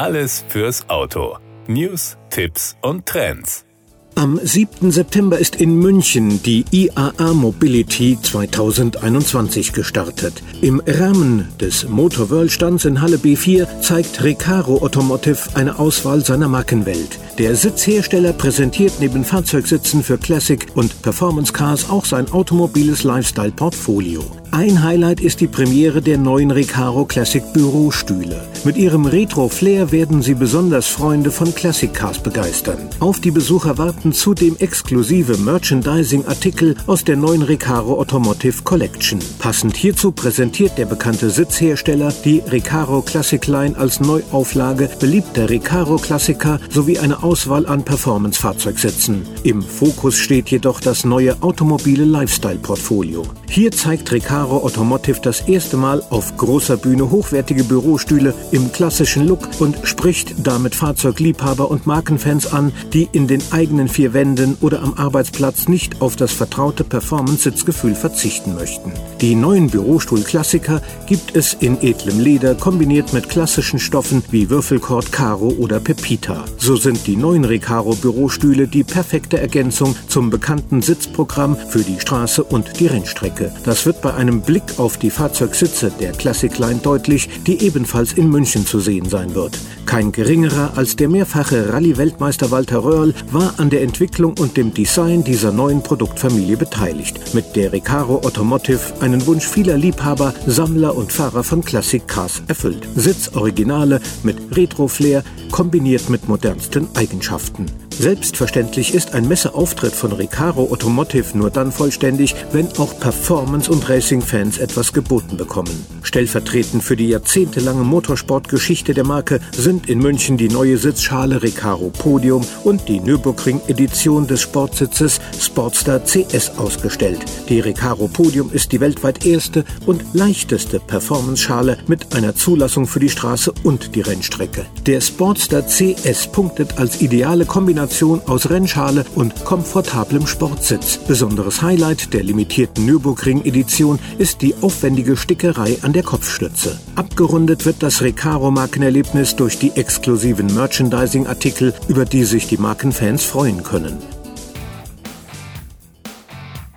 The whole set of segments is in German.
Alles fürs Auto. News, Tipps und Trends. Am 7. September ist in München die IAA Mobility 2021 gestartet. Im Rahmen des Motor World Stands in Halle B4 zeigt Recaro Automotive eine Auswahl seiner Markenwelt. Der Sitzhersteller präsentiert neben Fahrzeugsitzen für Classic und Performance Cars auch sein automobiles Lifestyle-Portfolio. Ein Highlight ist die Premiere der neuen Recaro Classic Bürostühle. Mit ihrem Retro-Flair werden sie besonders Freunde von Classic Cars begeistern. Auf die Besucher warten zudem exklusive Merchandising-Artikel aus der neuen Recaro Automotive Collection. Passend hierzu präsentiert der bekannte Sitzhersteller die Recaro Classic Line als Neuauflage beliebter Recaro Klassiker sowie eine Auswahl an Performance-Fahrzeugsätzen. Im Fokus steht jedoch das neue automobile Lifestyle-Portfolio. Hier zeigt Recaro Automotive das erste Mal auf großer Bühne hochwertige Bürostühle im klassischen Look und spricht damit Fahrzeugliebhaber und Markenfans an, die in den eigenen vier Wänden oder am Arbeitsplatz nicht auf das vertraute Performance-Sitzgefühl verzichten möchten. Die neuen Bürostuhl-Klassiker gibt es in edlem Leder kombiniert mit klassischen Stoffen wie Würfelkord, Caro oder Pepita. So sind die neuen Recaro Bürostühle die perfekte Ergänzung zum bekannten Sitzprogramm für die Straße und die Rennstrecke. Das wird bei einem Blick auf die Fahrzeugsitze der Classic Line deutlich, die ebenfalls in München zu sehen sein wird. Kein geringerer als der mehrfache Rallye-Weltmeister Walter Röhrl war an der Entwicklung und dem Design dieser neuen Produktfamilie beteiligt, mit der Recaro Automotive einen Wunsch vieler Liebhaber, Sammler und Fahrer von Classic Cars erfüllt. Sitzoriginale mit Retro-Flair kombiniert mit modernsten Eigenschaften. Selbstverständlich ist ein Messeauftritt von Recaro Automotive nur dann vollständig, wenn auch Performance- und Racing-Fans etwas geboten bekommen. Stellvertretend für die jahrzehntelange Motorsportgeschichte der Marke sind in München die neue Sitzschale Recaro Podium und die Nürburgring-Edition des Sportsitzes Sportster CS ausgestellt. Die Recaro Podium ist die weltweit erste und leichteste Performance-Schale mit einer Zulassung für die Straße und die Rennstrecke. Der Sportster CS punktet als ideale Kombination Kombination aus Rennschale und komfortablem Sportsitz. Besonderes Highlight der limitierten Nürburgring-Edition ist die aufwendige Stickerei an der Kopfstütze. Abgerundet wird das Recaro-Markenerlebnis durch die exklusiven Merchandising-Artikel, über die sich die Markenfans freuen können.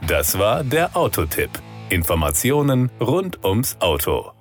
Das war der Autotipp. Informationen rund ums Auto.